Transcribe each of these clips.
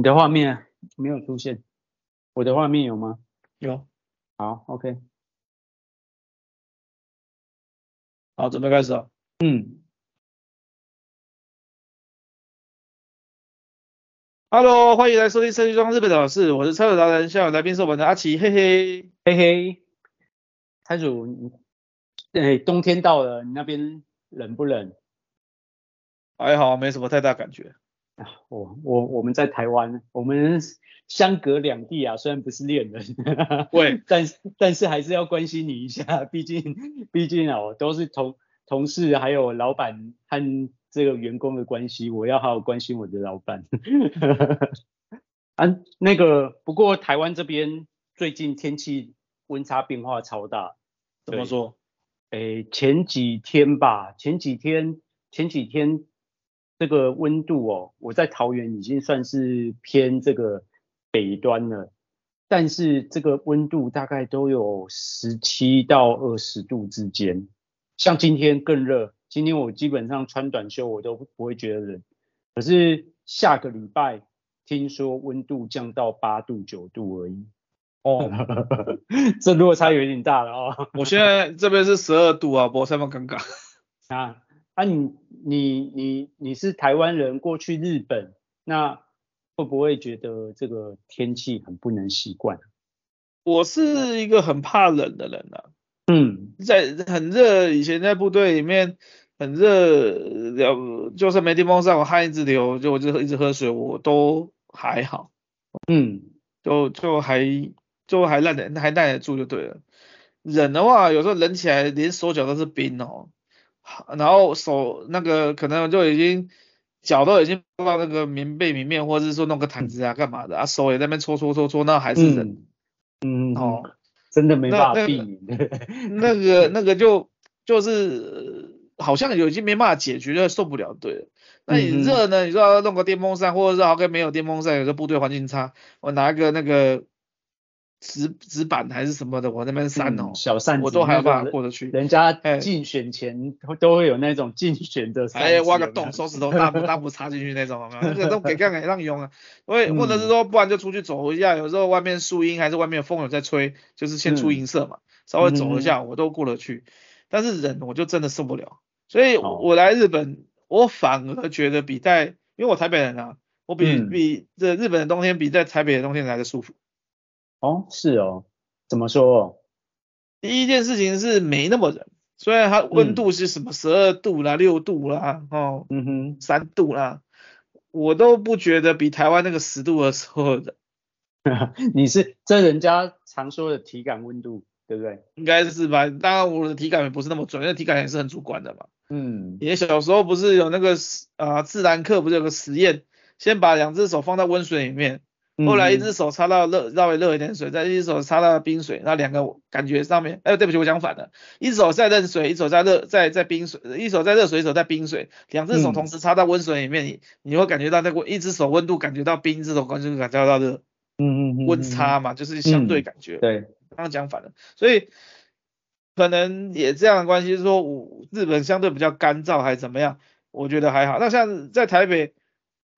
你的画面没有出现，我的画面有吗？有。好，OK。好，准备开始了。嗯。Hello，欢迎来收听设计装日本的事，我是车友达人，下午来宾是我们的阿奇，嘿嘿，嘿嘿。摊主，哎，冬天到了，你那边冷不冷？还好，没什么太大感觉。啊，我我我们在台湾，我们相隔两地啊，虽然不是恋人，对，但但是还是要关心你一下，毕竟毕竟啊，我都是同同事，还有老板和这个员工的关系，我要好好关心我的老板。啊，那个不过台湾这边最近天气温差变化超大，怎么说？诶，前几天吧，前几天前几天。这个温度哦，我在桃园已经算是偏这个北端了，但是这个温度大概都有十七到二十度之间，像今天更热，今天我基本上穿短袖我都不会觉得冷，可是下个礼拜听说温度降到八度九度而已，哦，这落差有点大了哦。我现在这边是十二度啊，不，这么尴尬啊。那、啊、你你你你是台湾人过去日本，那会不会觉得这个天气很不能习惯？我是一个很怕冷的人啊。嗯，在很热，以前在部队里面很热，了就算没电风扇，我汗一直流，就我就一直喝水，我都还好。嗯，就就还就还耐得还耐得住就对了。冷的话，有时候冷起来连手脚都是冰哦。然后手那个可能就已经脚都已经放到那个棉被里面，或者是说弄个毯子啊干嘛的啊，手也在那边搓搓搓搓，那还是冷。嗯，哦，真的没办法避免。那个 那个就就是好像有已经没办法解决，就受不了。对了，那你热呢？你说要弄个电风扇，或者是好跟没有电风扇，有时候部队环境差，我拿一个那个。纸纸板还是什么的，我那边扇哦，小扇子我都还有办法过得去。人家竞选前都会有那种竞选的哎，挖个洞，手指头大步 大步插进去那种，有没有？那个都给干给让用啊。或或者是说，不然就出去走一下，有时候外面树荫还是外面风有在吹，就是先出银色嘛，稍微走一下我都过得去。但是人我就真的受不了，所以我来日本，我反而觉得比在，因为我台北人啊，我比比这日本的冬天比在台北的冬天来的舒服。哦，是哦，怎么说？第一件事情是没那么冷，虽然它温度是什么十二度啦、六、嗯、度啦，哦，嗯哼，三度啦，我都不觉得比台湾那个十度的时候冷。你是这人家常说的体感温度，对不对？应该是吧？当然我的体感也不是那么准，因为体感也是很主观的嘛。嗯，你小时候不是有那个啊、呃、自然课不是有个实验，先把两只手放在温水里面。后来一只手插到热，稍微热一点水，再一只手插到冰水，那两个感觉上面，哎，对不起，我讲反了，一只手在热水，一手在热，在在冰水，一手在热水，一手在冰水，两只手同时插到温水里面，你你会感觉到那个一只手温度感觉到冰，一只手感觉感觉到热，嗯嗯嗯，温差嘛，就是相对感觉，对，刚刚讲反了，所以可能也这样的关系，是说我日本相对比较干燥还是怎么样，我觉得还好，那像在台北。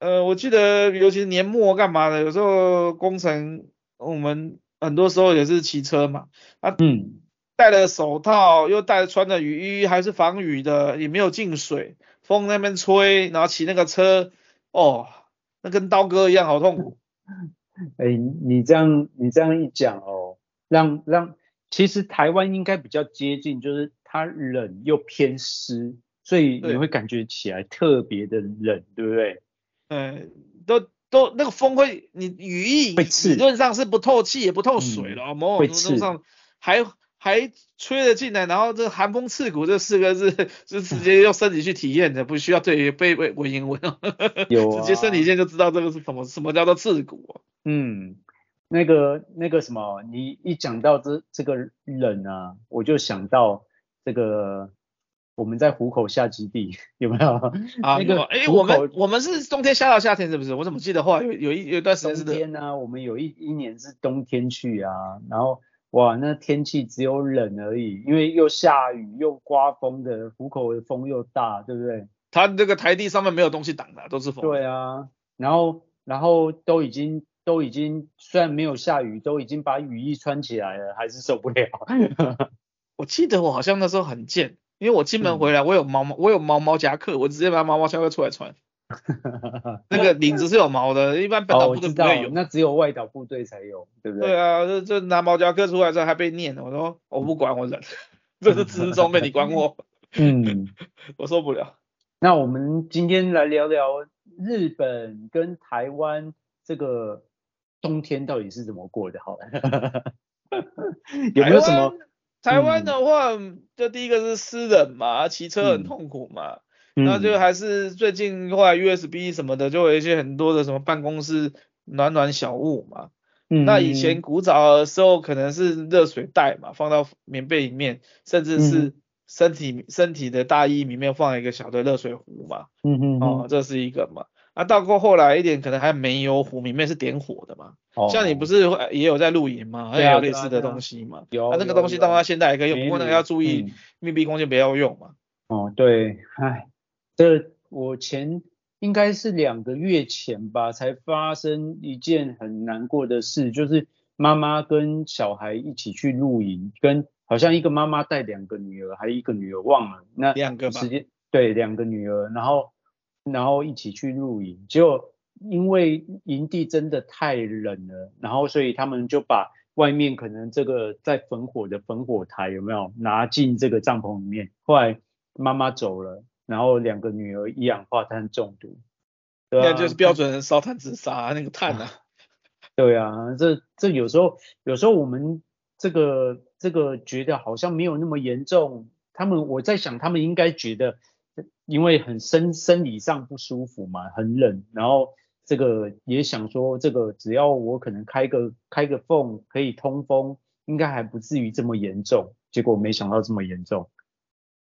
呃，我记得尤其是年末干嘛的，有时候工程我们很多时候也是骑车嘛，啊，嗯，戴了手套，又戴穿着雨衣，还是防雨的，也没有进水，风那边吹，然后骑那个车，哦，那跟刀割一样，好痛苦。哎、欸，你这样你这样一讲哦，让让，其实台湾应该比较接近，就是它冷又偏湿，所以你会感觉起来特别的冷，对不对？嗯，都都那个风会，你雨衣理论上是不透气也不透水了，某种程度上还还吹了进来，然后这寒风刺骨这四个字是直接用身体去体验的，不需要对背背文言文，有、啊、直接身体线就知道这个是什么什么叫做刺骨、啊。嗯，那个那个什么，你一讲到这这个冷啊，我就想到这个。我们在虎口下基地有没有？啊，那个哎，我们我们是冬天下到夏天是不是？我怎么记得后来有有一有一段时间是冬天呢、啊？我们有一一年是冬天去啊，然后哇，那天气只有冷而已，因为又下雨又刮风的，虎口的风又大，对不对？它这个台地上面没有东西挡的，都是风。对啊，然后然后都已经都已经虽然没有下雨，都已经把雨衣穿起来了，还是受不了。我记得我好像那时候很贱，因为我进门回来，我有毛毛，我有毛毛夹克，我直接把毛毛夹克出来穿。那个领子是有毛的，一般本岛部队不会有，那只有外岛部队才有，对不对？对啊，这这拿毛夹克出来之后还被念，我说我不管，我忍，这是自装备，你管我？嗯，我受不了。那我们今天来聊聊日本跟台湾这个冬天到底是怎么过的？好了，有没有什么？台湾的话，就第一个是湿冷嘛，骑车很痛苦嘛。那就还是最近后来 USB 什么的，就有一些很多的什么办公室暖暖小物嘛。嗯。那以前古早的时候可能是热水袋嘛，放到棉被里面，甚至是身体身体的大衣里面放一个小的热水壶嘛。嗯嗯。哦，这是一个嘛。啊，到过后来一点，可能还有煤油壶，里面是点火的嘛。哦。像你不是也有在露营吗？也有类似的东西嘛。有。啊，那个东西到它现在还可以用，不过那个要注意密闭空间不要用嘛。哦，对，唉。这我前应该是两个月前吧，才发生一件很难过的事，就是妈妈跟小孩一起去露营，跟好像一个妈妈带两个女儿，还有一个女儿忘了，那两个时间对两个女儿，然后然后一起去露营，结果因为营地真的太冷了，然后所以他们就把外面可能这个在焚火的焚火台有没有拿进这个帐篷里面，后来妈妈走了。然后两个女儿一氧化碳中毒，对啊，那就是标准的烧炭自杀啊，那个碳啊。对啊，这这有时候有时候我们这个这个觉得好像没有那么严重，他们我在想他们应该觉得因为很生生理上不舒服嘛，很冷，然后这个也想说这个只要我可能开个开个缝可以通风，应该还不至于这么严重，结果没想到这么严重，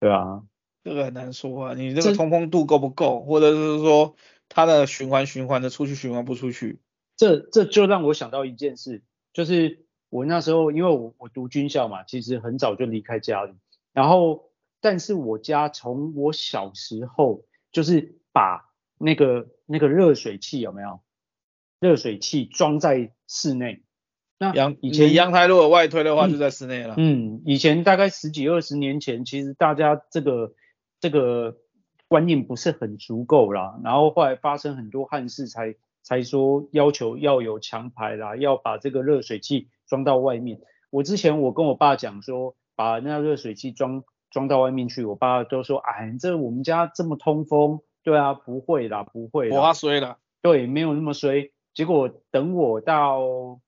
对啊。这个很难说啊，你这个通风度够不够，或者是说它的循环循环的出去循环不出去？这这就让我想到一件事，就是我那时候因为我我读军校嘛，其实很早就离开家里，然后但是我家从我小时候就是把那个那个热水器有没有？热水器装在室内。那阳以前阳台如果外推的话，就在室内了。嗯，以前大概十几二十年前，其实大家这个。这个观念不是很足够啦，然后后来发生很多憾事才，才才说要求要有墙排啦，要把这个热水器装到外面。我之前我跟我爸讲说，把那热水器装装到外面去，我爸都说，哎，这我们家这么通风，对啊，不会啦，不会啦，我衰了，对，没有那么衰。结果等我到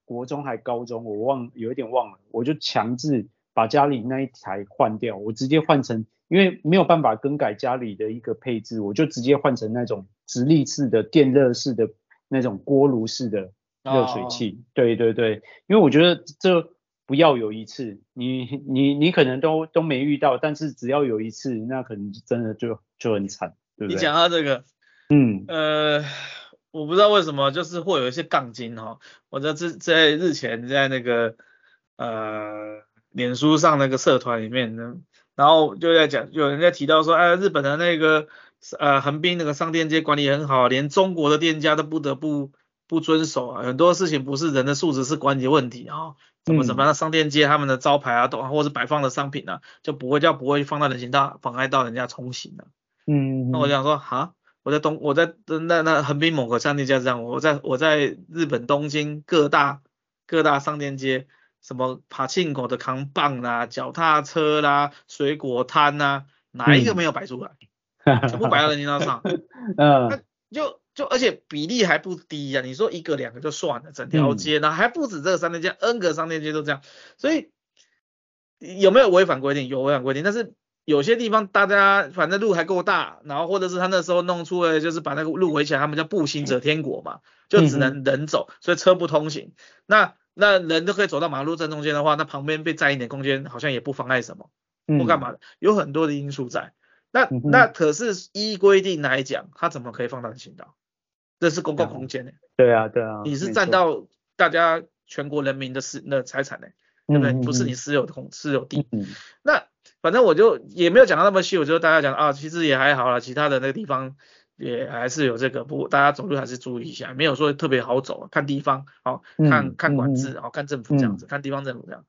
国中还高中，我忘有一点忘了，我就强制把家里那一台换掉，我直接换成。因为没有办法更改家里的一个配置，我就直接换成那种直立式的电热式的那种锅炉式的热水器。哦、对对对，因为我觉得这不要有一次，你你你可能都都没遇到，但是只要有一次，那可能真的就就很惨，对不对？你讲到这个，嗯，呃，我不知道为什么，就是会有一些杠精哈，我在这在日前在那个呃脸书上那个社团里面呢。然后就在讲，有人在提到说，哎，日本的那个呃横滨那个商店街管理很好，连中国的店家都不得不不遵守啊，很多事情不是人的素质，是管理问题啊，怎么什么样，商店街他们的招牌啊，都或者是摆放的商品啊，就不会叫不会放到人行道妨碍到人家通行的。嗯，那我想说，哈，我在东我在那那横滨某个商店街这样，我在我在日本东京各大各大商店街。什么爬进口的扛棒啦、脚踏车啦、水果摊呐、啊，哪一个没有摆出来？嗯、全部摆到人行道上。嗯，那就就而且比例还不低呀、啊。你说一个两个就算了，整条街呢、嗯、还不止这个商店街，N 个商店街都这样。所以有没有违反规定？有违反规定，但是有些地方大家反正路还够大，然后或者是他那时候弄出来就是把那个路围起来，他们叫步行者天国嘛，就只能人走，所以车不通行。那那人都可以走到马路正中间的话，那旁边被占一点空间，好像也不妨碍什么，不干嘛的，有很多的因素在。那、嗯、那可是依规定来讲，他怎么可以放到人行道？这是公共空间呢、欸。对啊，对啊。你是占到大家全国人民的私那财产呢、欸，对不对？嗯、不是你私有的空私有地。嗯、那反正我就也没有讲到那么细，我就大家讲啊，其实也还好啦，其他的那个地方。也还是有这个，不过大家走路还是注意一下，没有说特别好走，看地方，好，看看管制，好，看政府这样子，看地方政府这样。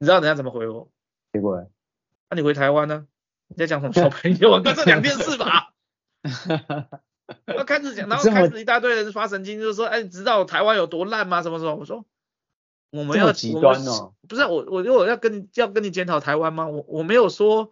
你知道人家怎么回我？结果，那你回台湾呢？你在讲什么小朋友啊？干这两件事吧。要开始讲，然后开始一大堆人发神经，就是说，哎，你知道台湾有多烂吗？什么什么？我说，我们要极端哦。不是我，我我要跟你要跟你检讨台湾吗？我我没有说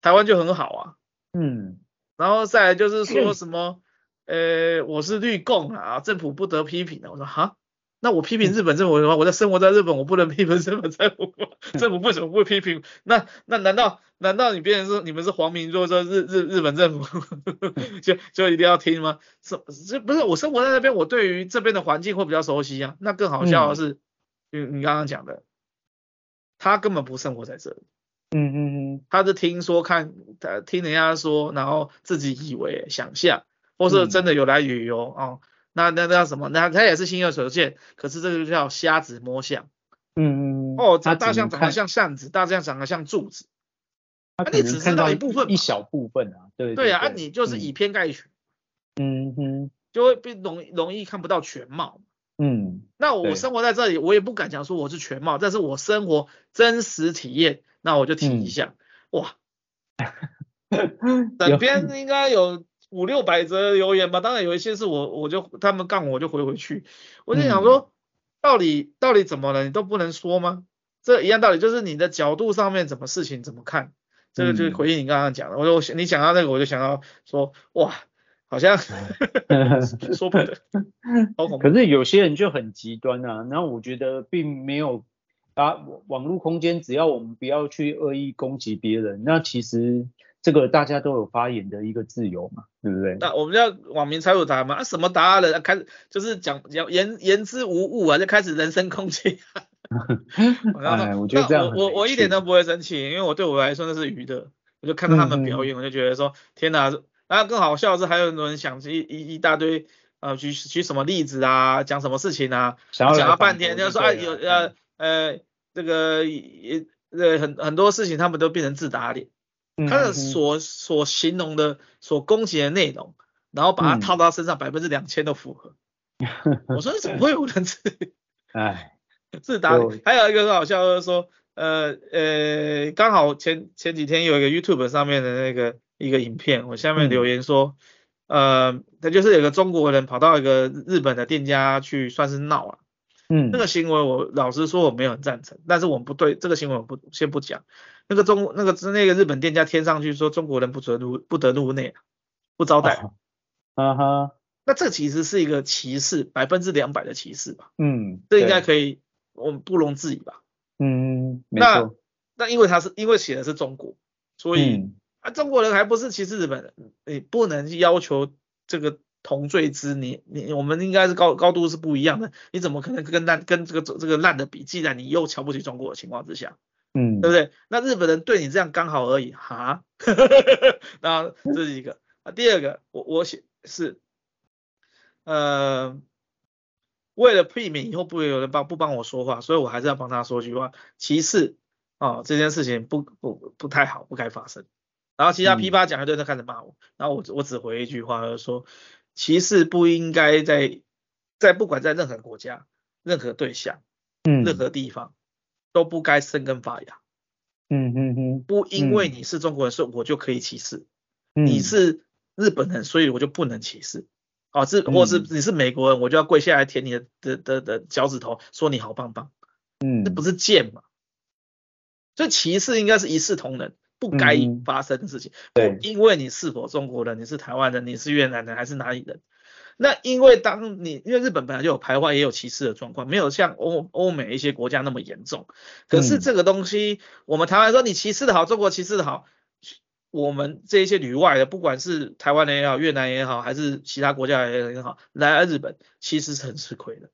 台湾就很好啊。嗯。然后再来就是说什么，呃，我是绿共啊，政府不得批评的。我说哈，那我批评日本政府的话，我在生活在日本，我不能批评日本政府吗？政府为什么不批评？那那难道难道你别人说你们是皇民，说说日日日本政府 就就一定要听吗？是这不是我生活在那边，我对于这边的环境会比较熟悉啊。那更好笑的是，嗯，你刚刚讲的，他根本不生活在这里。嗯嗯嗯，他是听说看，他听人家说，然后自己以为想象，或是真的有来旅游、嗯、哦。那那那叫什么？那它也是心有所见，可是这个就叫瞎子摸象。嗯嗯。哦，这大象长得像扇子，大象长得像柱子。啊你只知道一部分，一小部分啊。对对，对，对啊，你就是以偏概全。嗯哼。就会被容容易看不到全貌。嗯。那我生活在这里，我也不敢讲说我是全貌，但是我生活真实体验。那我就提一下，嗯、哇，整边应该有五六百则留言吧，当然有一些是我我就他们杠我就回回去，我就想说，到底、嗯、到底怎么了？你都不能说吗？这一样道理，就是你的角度上面怎么事情怎么看，这个就回应你刚刚讲的。我说你想到那个，我就想到说，哇，好像 说不得。可是有些人就很极端啊，然后我觉得并没有。啊，网络空间只要我们不要去恶意攻击别人，那其实这个大家都有发言的一个自由嘛，对不对？那我们要网民才有答案嘛？啊，什么答案了？开始就是讲讲言言之无物啊，就开始人身攻击。哎，我觉得这样我我我一点都不会生气，因为我对我来说那是娱乐，我就看到他们表演，嗯、我就觉得说天哪！然后更好笑的是，还有很多人想一一一大堆呃举举什么例子啊，讲什么事情啊，讲了半天就说啊有呃呃。这个也呃很很多事情他们都变成自打脸，他的所所形容的所攻击的内容，然后把它套到他身上百分之两千都符合。我说你怎么会有人自 哎自打脸？还有一个很好笑就是说，呃呃刚好前前几天有一个 YouTube 上面的那个一个影片，我下面留言说，呃他就是有个中国人跑到一个日本的店家去算是闹了。嗯，那个行为我老实说我没有很赞成，但是我们不对这个行为我不先不讲。那个中那个那个日本店家贴上去说中国人不准入不得入内，不招待。啊哈，那这其实是一个歧视，百分之两百的歧视吧。嗯，这应该可以，我们不容置疑吧。嗯。那那因为他是因为写的是中国，所以、嗯、啊中国人还不是歧视日本人，你不能要求这个。同罪之你你我们应该是高高度是不一样的，你怎么可能跟烂跟这个这个烂的比？既然你又瞧不起中国的情况之下，嗯，对不对？那日本人对你这样刚好而已哈，那这是一个啊，第二个我我写是呃，为了避免以后不会有人帮不帮我说话，所以我还是要帮他说句话，其次啊这件事情不不不太好，不该发生。然后其他噼啪讲一堆，他开始骂我，然后我我只回一句话，就是说。歧视不应该在在不管在任何国家、任何对象、嗯、任何地方都不该生根发芽。嗯嗯嗯，不因为你是中国人，所以我就可以歧视。嗯、你是日本人，所以我就不能歧视。啊，是或是你是美国人，我就要跪下来舔你的的的的脚趾头，说你好棒棒。嗯，这不是贱吗？所以歧视应该是一视同仁。不该发生的事情，嗯、不因为你是否中国人，你是台湾人，你是越南人还是哪里人？那因为当你因为日本本来就有排外也有歧视的状况，没有像欧欧美一些国家那么严重。可是这个东西，嗯、我们台湾说你歧视的好，中国歧视的好，我们这一些旅外的，不管是台湾人也好，越南也好，还是其他国家也好，来日本其实是很吃亏的，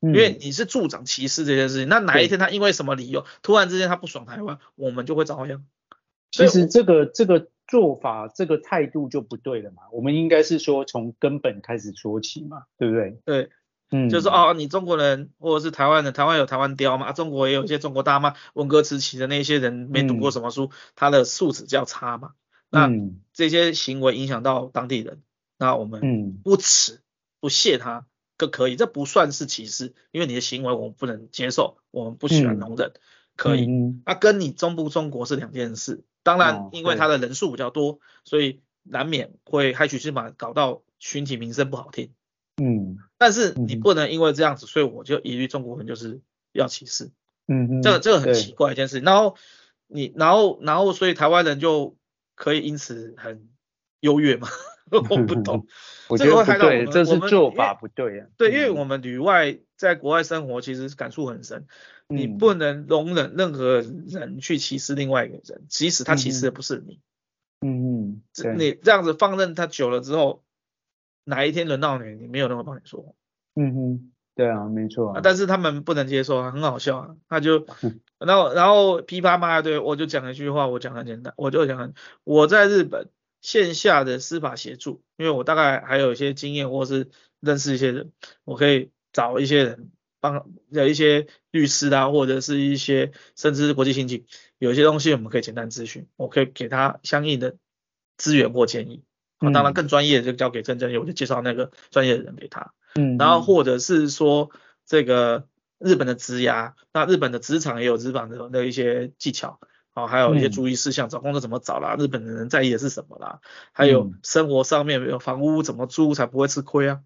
因为你是助长歧视这件事情。那哪一天他因为什么理由，突然之间他不爽台湾，我们就会遭殃。其实这个这个做法，这个态度就不对了嘛。我们应该是说从根本开始说起嘛，对不对？对，嗯，就是哦，你中国人或者是台湾人，台湾有台湾雕嘛，中国也有一些中国大妈，文革时期的那些人没读过什么书，嗯、他的素质较差嘛。那这些行为影响到当地人，那我们不齿不屑他都可以，这不算是歧视，因为你的行为我们不能接受，我们不喜欢容忍，可以。那跟你中不中国是两件事。当然，因为他的人数比较多，所以难免会害群之马，搞到群体名声不好听。嗯，但是你不能因为这样子，所以我就一律中国人就是要歧视。嗯，这个这个很奇怪一件事。然后你，然后然后所以台湾人就可以因此很优越嘛？我不懂，我觉得不对，这是做法不对啊。对，因为我们旅外在国外生活，其实感触很深。你不能容忍任何人去歧视另外一个人，即使他歧视的不是你。嗯嗯，你这样子放任他久了之后，哪一天轮到你，你没有人会帮你说话。嗯哼，对啊，没错啊。但是他们不能接受啊，很好笑啊。他就，然后然后噼啪骂一堆，我就讲一句话，我讲很简单，我就讲，我在日本线下的司法协助，因为我大概还有一些经验，或是认识一些人，我可以找一些人。帮有一些律师啊，或者是一些甚至是国际刑警，有一些东西我们可以简单咨询，我可以给他相应的资源或建议。啊，当然更专业的就交给真正我就介绍那个专业的人给他。嗯，然后或者是说这个日本的职涯，那日本的职场也有日本的那一些技巧，啊，还有一些注意事项，找工作怎么找啦，日本的人在意的是什么啦，还有生活上面有房屋怎么租才不会吃亏啊。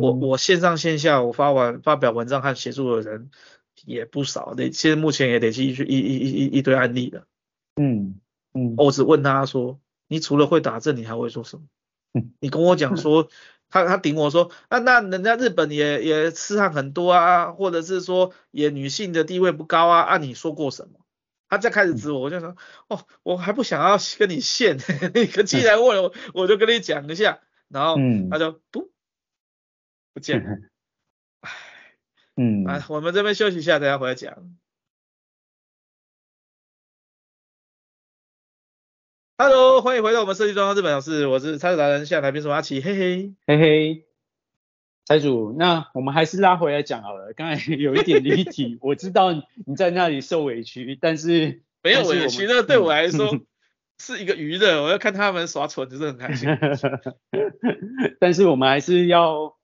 我我线上线下我发完发表文章和协助的人也不少，累现在目前也累积一一一一一一堆案例了。嗯嗯，我只问他说，你除了会打字，你还会做什么？嗯，你跟我讲说，他他顶我说，那那人家日本也也痴汉很多啊，或者是说也女性的地位不高啊，啊你说过什么？他再开始指我，我就说，哦，我还不想要跟你现，你可既然问了，我就跟你讲一下，然后他就不。不见了，唉，嗯，啊，我们这边休息一下，等下回来讲。Hello，欢迎回到我们设计装潢日本小事，我是拆主达人，现在来宾是阿奇，嘿嘿，嘿嘿，拆主，那我们还是拉回来讲好了，刚才有一点离题，我知道你在那里受委屈，但是没有委屈，那对我来说是一个娱乐，我要看他们耍蠢，就是很开心。但是我们还是要。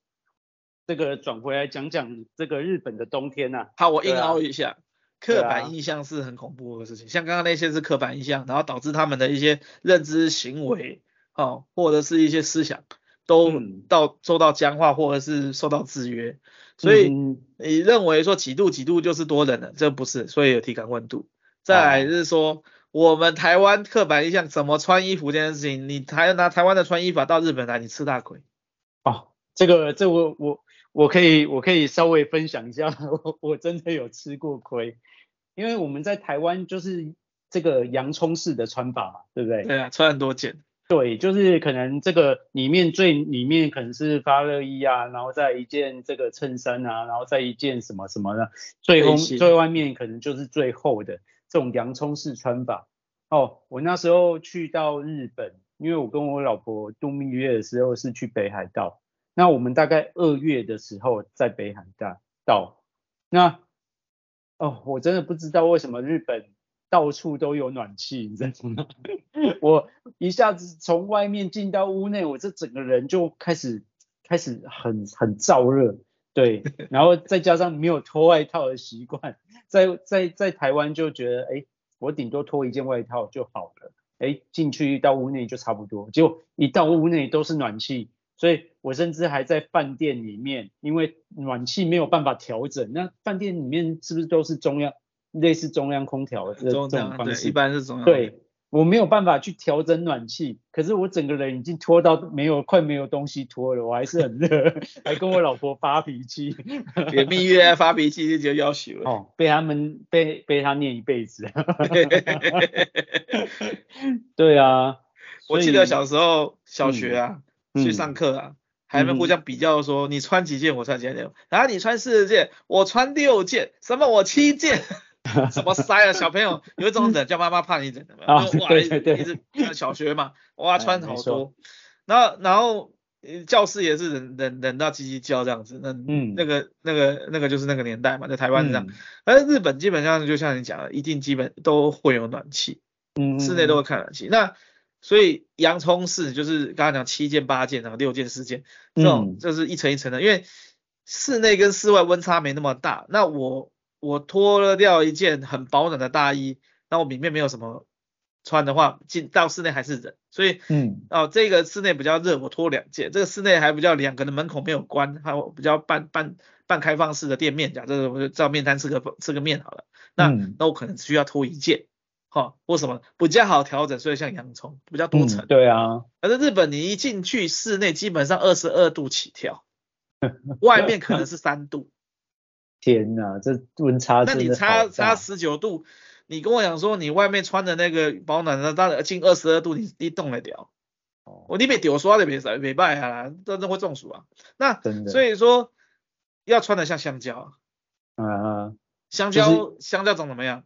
这个转回来讲讲这个日本的冬天呐、啊。好，我硬凹一下，啊、刻板印象是很恐怖的事情。啊、像刚刚那些是刻板印象，然后导致他们的一些认知行为，哦，或者是一些思想都到受到僵化，或者是受到制约。所以你认为说几度几度就是多冷了，这不是，所以有体感温度。再来就是说，啊、我们台湾刻板印象怎么穿衣服这件事情，你台拿台湾的穿衣法到日本来，你吃大亏。哦，这个这、我我。我可以，我可以稍微分享一下，我我真的有吃过亏，因为我们在台湾就是这个洋葱式的穿法嘛，对不对？对啊，穿很多件。对，就是可能这个里面最里面可能是发热衣啊，然后再一件这个衬衫啊，然后再一件什么什么的，最后最外面可能就是最厚的这种洋葱式穿法。哦，我那时候去到日本，因为我跟我老婆度蜜月的时候是去北海道。那我们大概二月的时候在北海道到，那哦，我真的不知道为什么日本到处都有暖气，你知道吗？我一下子从外面进到屋内，我这整个人就开始开始很很燥热，对，然后再加上没有脱外套的习惯，在在在台湾就觉得，哎，我顶多脱一件外套就好了，哎，进去到屋内就差不多，结果一到屋内都是暖气。所以我甚至还在饭店里面，因为暖气没有办法调整。那饭店里面是不是都是中央，类似中央空调的这种方式？一般是中央。对，我没有办法去调整暖气，可是我整个人已经脱到没有，快没有东西脱了，我还是很热，还跟我老婆发脾气。给蜜月发脾气就要求了。哦，被他们被被他念一辈子。对啊，我记得小时候小学啊。嗯去上课啊，还没互相比较说，你穿几件我穿几件，然后你穿四件我穿六件，什么我七件，什么塞啊，小朋友有一种冷叫妈妈怕你忍的嘛，哇，一直小学嘛，哇穿好多，然后然后教室也是忍忍忍到叽叽叫这样子，那那个那个那个就是那个年代嘛，在台湾是这样，而日本基本上就像你讲的，一定基本都会有暖气，嗯，室内都会开暖气，那。所以洋葱式就是刚刚讲七件八件啊，六件四件这种就是一层一层的，因为室内跟室外温差没那么大。那我我脱了掉一件很保暖的大衣，那我里面没有什么穿的话，进到室内还是冷。所以嗯哦，这个室内比较热，我脱两件。这个室内还比较凉，可能门口没有关，还有比较半半半开放式的店面，假设我就照面摊吃个吃个面好了。那、嗯、那我可能需要脱一件。哈，为什么比较好调整？所以像洋葱比较多层、嗯。对啊。反正日本，你一进去室内，基本上二十二度起跳，外面可能是三度。天哪，这温差。那你差差十九度，你跟我讲说你外面穿的那个保暖的，当然近二十二度，你你冻得了。哦。我你别丢刷的别别别拜啊，真的会中暑啊。那所以说要穿的像香蕉。啊。香蕉、就是、香蕉长怎么样？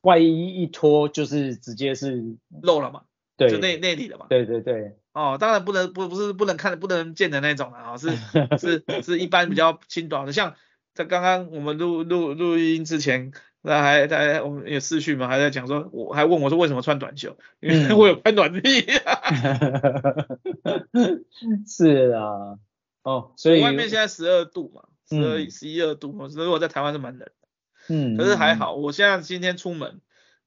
外衣一脱就是直接是露了嘛，对，就内内里的嘛。对对对。哦，当然不能不不是不能看不能见的那种啊，是 是是一般比较轻短的，像在刚刚我们录录录音之前，那还在我们有视讯嘛，还在讲说，我还问我说为什么穿短袖，因为我有拍暖气。是啊，哦，所以外面现在十二度嘛，十二十一二度，所以我在台湾是蛮冷的。嗯，可是还好，我现在今天出门，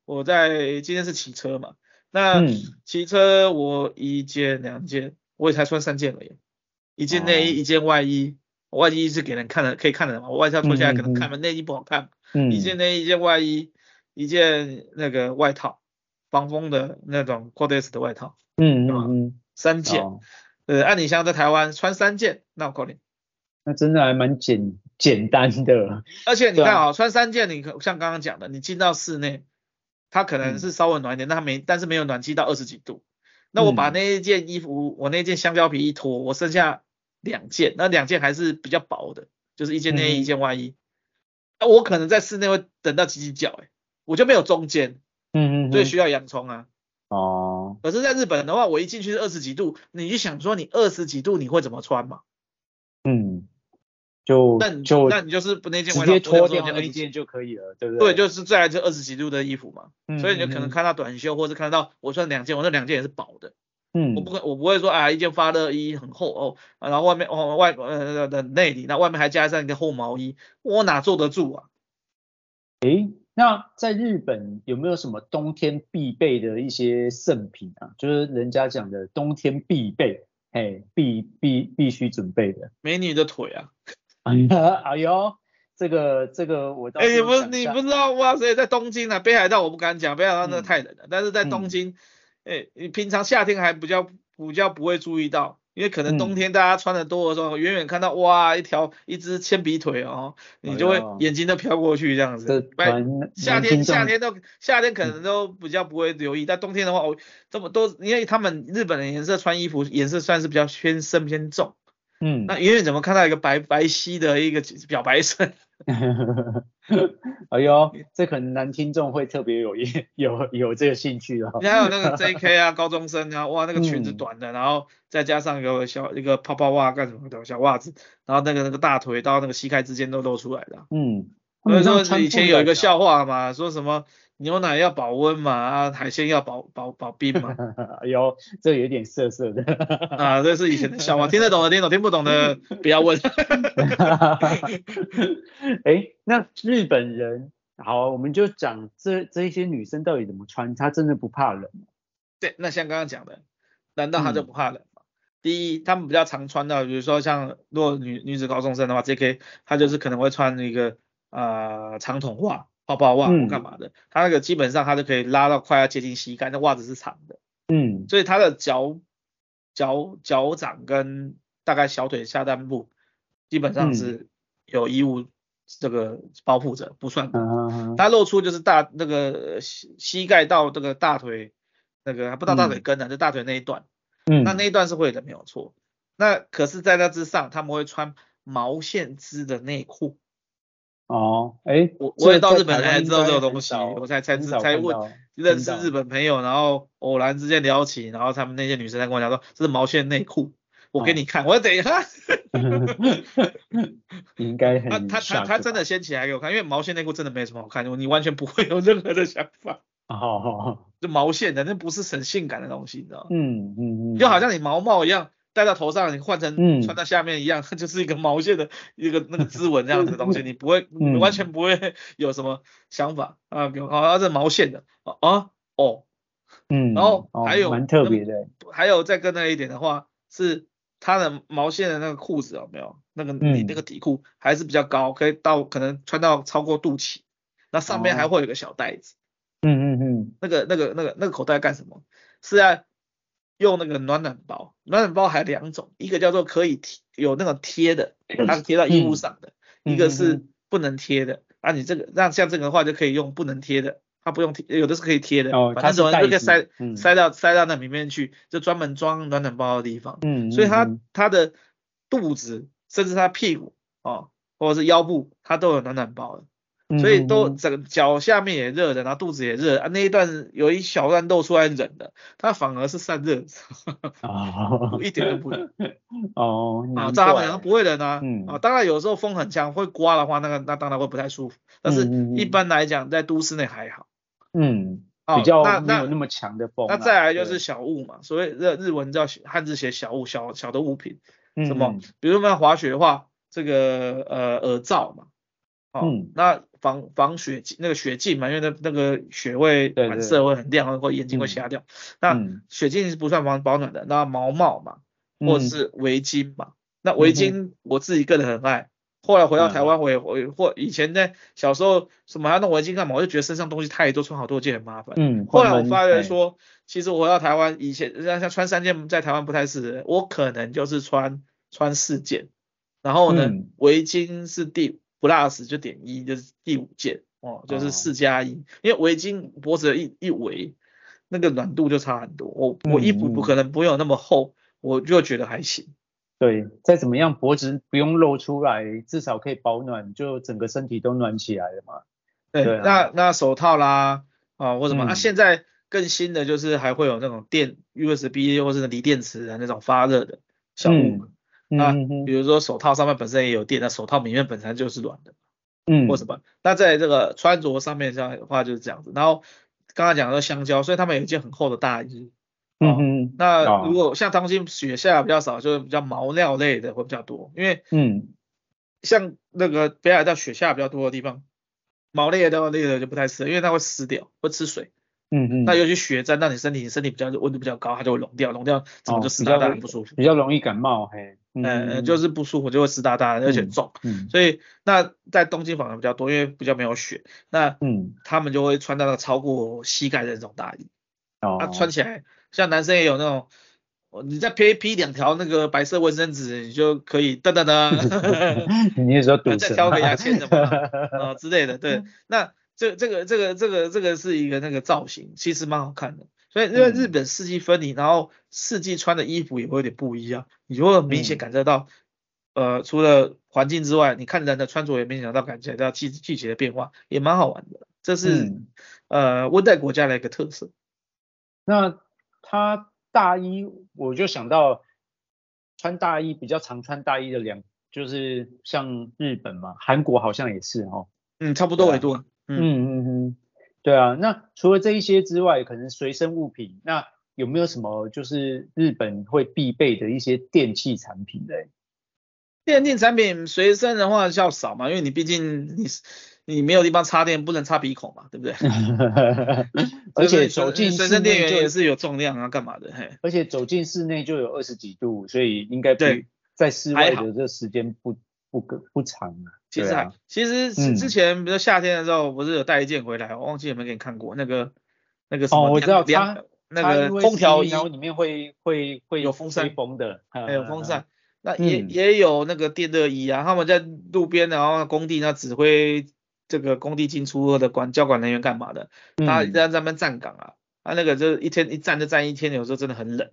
我在今天是骑车嘛，那骑车我一件两件，我也才穿三件而已，一件内衣，一件外衣，外衣是给人看的，可以看的嘛，我外套脱下来可能看嘛，内衣不好看，嗯，一件内衣，一件外衣，一件那个外套，防风的那种 Cortex 的外套，嗯嗯嗯，三件，呃，按你像在台湾穿三件，那我扣你，那真的还蛮简。简单的，而且你看啊，穿三件，你可像刚刚讲的，你进到室内，它可能是稍微暖一点，但它没，但是没有暖气到二十几度。那我把那一件衣服，我那件香蕉皮一脱，我剩下两件，那两件还是比较薄的，就是一件内衣，一件外衣。那我可能在室内会等到挤挤脚，哎，我就没有中间，嗯嗯，所以需要洋葱啊。哦。可是在日本的话，我一进去是二十几度，你就想说你二十几度你会怎么穿嘛？嗯。就那你就那你就是不那件外套直接脱掉那一件就可以了，对不对？对，就是再来这二十几度的衣服嘛，嗯、所以你就可能看到短袖，或者看到我穿两件，我那两件也是薄的，嗯，我不会我不会说啊一件发热衣很厚哦，然后外面哦外呃的内里，那外面还加上一个厚毛衣，我哪坐得住啊？诶，那在日本有没有什么冬天必备的一些圣品啊？就是人家讲的冬天必备，哎，必必必须准备的，美女的腿啊。哎呦，这个这个我倒，哎、不你不知道哇？所以在东京啊，北海道我不敢讲，北海道那太冷了。嗯、但是在东京，哎、欸，你平常夏天还比较比较不会注意到，因为可能冬天大家穿的多的时候，远、嗯、远看到哇一条一只铅笔腿哦，你就会眼睛都飘过去这样子。哎、夏天夏天都夏天可能都比较不会留意，嗯、但冬天的话，哦，这么多，因为他们日本的颜色穿衣服颜色算是比较偏深偏重。嗯，那远远怎么看到一个白白皙的一个表白色？哎呦，这可能男听众会特别有 有有这个兴趣哦。你还有那个 JK 啊，高中生啊，哇，那个裙子短的，嗯、然后再加上一个小一个泡泡袜干什么的小袜子，然后那个那个大腿到那个膝盖之间都露出来了。嗯，所以说以前有一个笑话嘛，说什么？牛奶要保温嘛，啊，海鲜要保保保冰嘛。哎呦，这有点涩涩的。啊，这是以前的笑话，听得懂的听懂，听不懂的 不要问。哎，那日本人，好，我们就讲这这一些女生到底怎么穿，她真的不怕冷？对，那像刚刚讲的，难道她就不怕冷吗？嗯、第一，她们比较常穿的，比如说像如果女女子高中生的话，JK 她就是可能会穿一个呃长筒袜。泡泡袜或干嘛的，它、嗯、那个基本上他就可以拉到快要接近膝盖，那袜子是长的，嗯，所以他的脚脚脚掌跟大概小腿下半部基本上是有衣物这个包覆着，不算，嗯、它露出就是大那个膝膝盖到这个大腿那个还不到大腿根呢，嗯、就大腿那一段，嗯，那那一段是会的没有错，那可是在那之上他们会穿毛线织的内裤。哦，哎，我我也到日本才知道这个东西，我才才知才问认识日本朋友，然后偶然之间聊起，然后他们那些女生在跟我讲说这是毛线内裤，我给你看，我等一下，应该很，他他他他真的掀起来给我看，因为毛线内裤真的没什么好看的，你完全不会有任何的想法。哦哦，就毛线的，那不是很性感的东西，你知道吗？嗯嗯嗯，就好像你毛毛一样戴到头上，你换成穿到下面一样，它 就是一个毛线的一个那个织纹这样子的东西，你不会，你完全不会有什么想法啊，比如啊，这毛线的啊哦，嗯，然后还有蛮特别的，还有再更那一点的话是它的毛线的那个裤子有没有？那个你那个底裤还是比较高，可以到可能穿到超过肚脐，那上面还会有个小袋子。嗯嗯嗯，那个那个那个那个口袋干什么？是在用那个暖暖包，暖暖包还有两种，一个叫做可以贴有那种贴的，它是贴到衣物上的，一个是不能贴的。啊，你这个那像这个的话就可以用不能贴的，它不用贴，有的是可以贴的，反正就可以塞塞到塞到那里面去，就专门装暖暖包的地方。嗯，所以它它的肚子甚至它屁股哦，或者是腰部，它都有暖暖包的。所以都整个脚下面也热的，然后肚子也热啊，那一段有一小段露出来冷的，它反而是散热，哦，一点都不冷。哦，啊，在他们讲不会冷啊，嗯，啊，当然有时候风很强会刮的话，那个那当然会不太舒服，但是一般来讲在都市内还好。嗯，比较没有那么强的风。那再来就是小物嘛，所谓日日文叫汉字写小物，小小的物品，什么，比如说我们滑雪的话，这个呃耳罩嘛。嗯，那防防雪那个雪镜嘛，因为那那个雪会反射会很亮，或眼睛会瞎掉。那雪镜是不算防保暖的。那毛帽嘛，或者是围巾嘛。那围巾我自己个人很爱。后来回到台湾，我也我或以前在小时候什么还要弄围巾干嘛？我就觉得身上东西太多，穿好多件很麻烦。嗯。后来我发觉说，其实我回到台湾以前像像穿三件在台湾不太适合，我可能就是穿穿四件。然后呢，围巾是第。Plus 就点一就是第五件哦，就是四加一，因为围巾脖子一一围，那个暖度就差很多。我我衣服不可能不用那么厚，我就觉得还行。对，再怎么样脖子不用露出来，至少可以保暖，就整个身体都暖起来了嘛。对，对啊、那那手套啦啊或什么，那、嗯啊、现在更新的就是还会有那种电 USB 或是锂电池的那种发热的小物。嗯那比如说手套上面本身也有电，那手套里面本身就是软的，嗯，或什么。那在这个穿着上面上的话就是这样子。然后刚刚讲的香蕉，所以他们有一件很厚的大衣。嗯嗯。那如果像当今雪下比较少，就是比较毛料类的会比较多，因为嗯，像那个北海道雪下比较多的地方，毛类的类的就不太适合，因为它会湿掉，会吃水。嗯嗯，那尤其雪沾到你身体，你身体比较温度比较高，它就会融掉，融掉怎么就湿哒哒很不舒服，比较容易感冒嘿。嗯，就是不舒服，就会湿哒哒，而且重。嗯，所以那在东京反而比较多，因为比较没有雪。那嗯，他们就会穿到那个超过膝盖的那种大衣。哦。那穿起来，像男生也有那种，你再披披两条那个白色卫生纸，你就可以噔噔噔。你也说堵再挑个牙签什么啊 之类的，对。那这这个这个这个这个是一个那个造型，其实蛮好看的。所以因为日本四季分离，然后四季穿的衣服也会有点不一样，你就会明显感受到，呃，除了环境之外，你看人的穿着也明显到感觉到季季节的变化，也蛮好玩的。这是呃温带国家的一个特色。那他大衣，我就想到穿大衣比较常穿大衣的两，就是像日本嘛，韩国好像也是哦。嗯，差不多纬度。嗯嗯嗯。对啊，那除了这一些之外，可能随身物品，那有没有什么就是日本会必备的一些电器产品嘞？电器产品随身的话较少嘛，因为你毕竟你你没有地方插电，不能插鼻孔嘛，对不对？而且走进随身电源也是有重量啊，干嘛的？嘿，而且走进室内就有二十几度，所以应该对在室外的这时间不不不不长啊。其实还，其实之前比如说夏天的时候，不是有带一件回来，我忘记有没有给你看过那个那个什么？哦，我知道，它那个空调衣，里面会会会有风扇风的，还有风扇。那也也有那个电热衣啊，他们在路边然后工地那指挥这个工地进出的管交管人员干嘛的？他在那边站岗啊，他那个就一天一站就站一天，有时候真的很冷。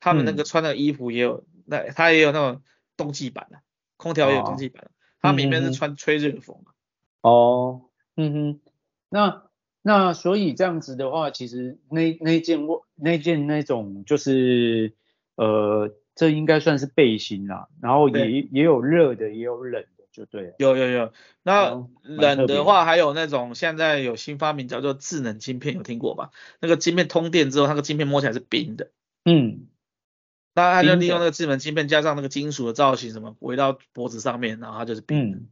他们那个穿的衣服也有，那他也有那种冬季版的，空调也有蒸汽版的。他里面是穿吹热风、嘛、哦，嗯哼，那那所以这样子的话，其实那那件那件那种就是呃，这应该算是背心啦，然后也也有热的，也有冷的，就对了。有有有，那冷的话还有那种现在有新发明叫做智能晶片，有听过吧？那个晶片通电之后，那个晶片摸起来是冰的。嗯。那它就利用那个智能芯片加上那个金属的造型，什么围到脖子上面，然后它就是冰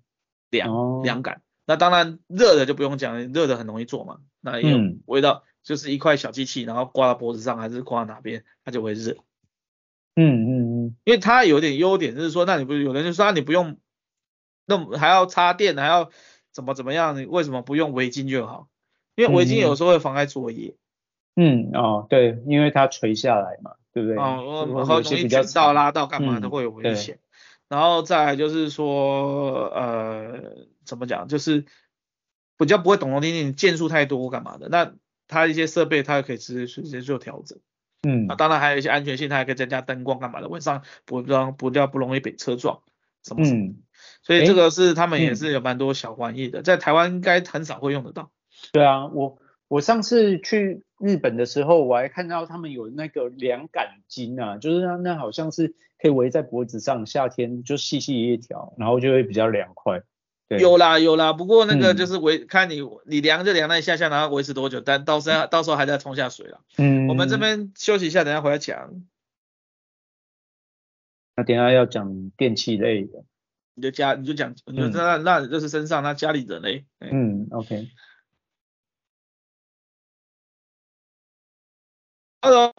凉凉、嗯、感。那当然热的就不用讲了，热的很容易做嘛。那也有围到就是一块小机器，然后挂到脖子上还是挂到哪边，它就会热。嗯嗯嗯，因为它有点优点，就是说，那你不有人就说，那你不用，那还要插电，还要怎么怎么样？你为什么不用围巾就好？因为围巾有时候会妨碍作业。嗯哦，对，因为它垂下来嘛，对不对？哦，很容易卷到拉到干嘛都会有危险。然后再来就是说，呃，怎么讲？就是比较不会懂得听听件数太多干嘛的。那它一些设备它可以直接直接做调整。嗯，啊，当然还有一些安全性，它还可以增加灯光干嘛的，晚上不装不掉不容易被车撞，什么什么。嗯，所以这个是他们也是有蛮多小玩意的，欸、在台湾应该很少会用得到。对啊，我我上次去日本的时候，我还看到他们有那个凉感巾啊，就是那那好像是可以围在脖子上，夏天就细细一条，然后就会比较凉快。有啦有啦，不过那个就是维、嗯、看你你凉就凉那一下下，然后维持多久，但到时候到时候还在冲下水了。嗯，我们这边休息一下，等下回来讲。那等下要讲电器类的，你就家你就讲，你就那那就是身上那家里人嘞。嗯，OK。Hello，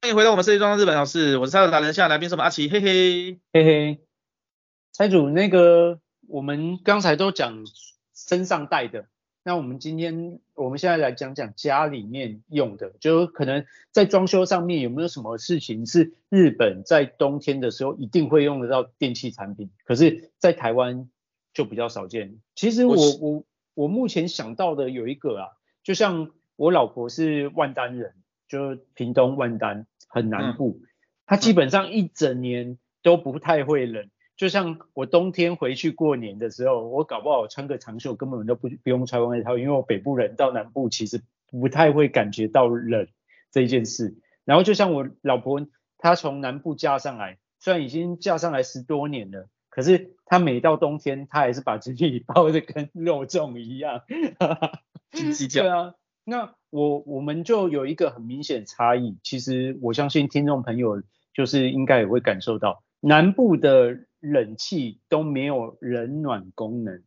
欢迎回到我们设计装日本老师，我是蔡总达人，现在来宾是我们阿奇，嘿嘿嘿嘿。蔡主那个。我们刚才都讲身上带的，那我们今天我们现在来讲讲家里面用的，就可能在装修上面有没有什么事情是日本在冬天的时候一定会用得到电器产品，可是在台湾就比较少见。其实我我我，我目前想到的有一个啊，就像我老婆是万丹人，就屏东万丹很南部，嗯、她基本上一整年都不太会冷。就像我冬天回去过年的时候，我搞不好穿个长袖根本都不不用穿外套，因为我北部人到南部其实不太会感觉到冷这一件事。然后就像我老婆，她从南部嫁上来，虽然已经嫁上来十多年了，可是她每到冬天，她还是把自己 包的跟肉粽一样。对啊，那我我们就有一个很明显的差异，其实我相信听众朋友就是应该也会感受到南部的。冷气都没有冷暖功能，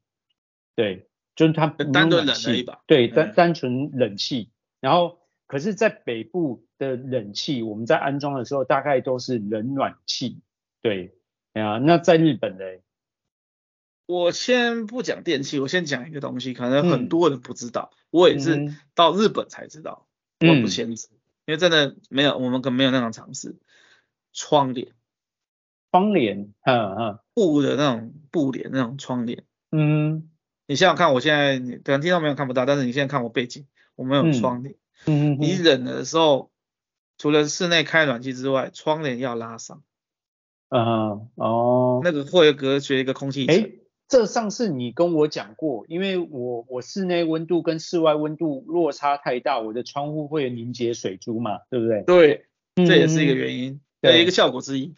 对，就是它单纯冷气，对，单单纯冷气。然后，可是，在北部的冷气，我们在安装的时候，大概都是冷暖气，对，啊，那在日本呢？我先不讲电器，我先讲一个东西，可能很多人不知道，嗯、我也是到日本才知道，我、嗯、不先知，因为真的没有，我们可能没有那种尝试，窗帘。窗帘，嗯嗯，布的那种布帘，那种窗帘，嗯，你想想看，我现在你可能听到没有看不到，但是你现在看我背景，我们有窗帘，嗯，你冷的时候，除了室内开暖气之外，窗帘要拉上，嗯哦，那个会隔绝一个空气层。诶，这上次你跟我讲过，因为我我室内温度跟室外温度落差太大，我的窗户会凝结水珠嘛，对不对？对，这也是一个原因，对，一个效果之一。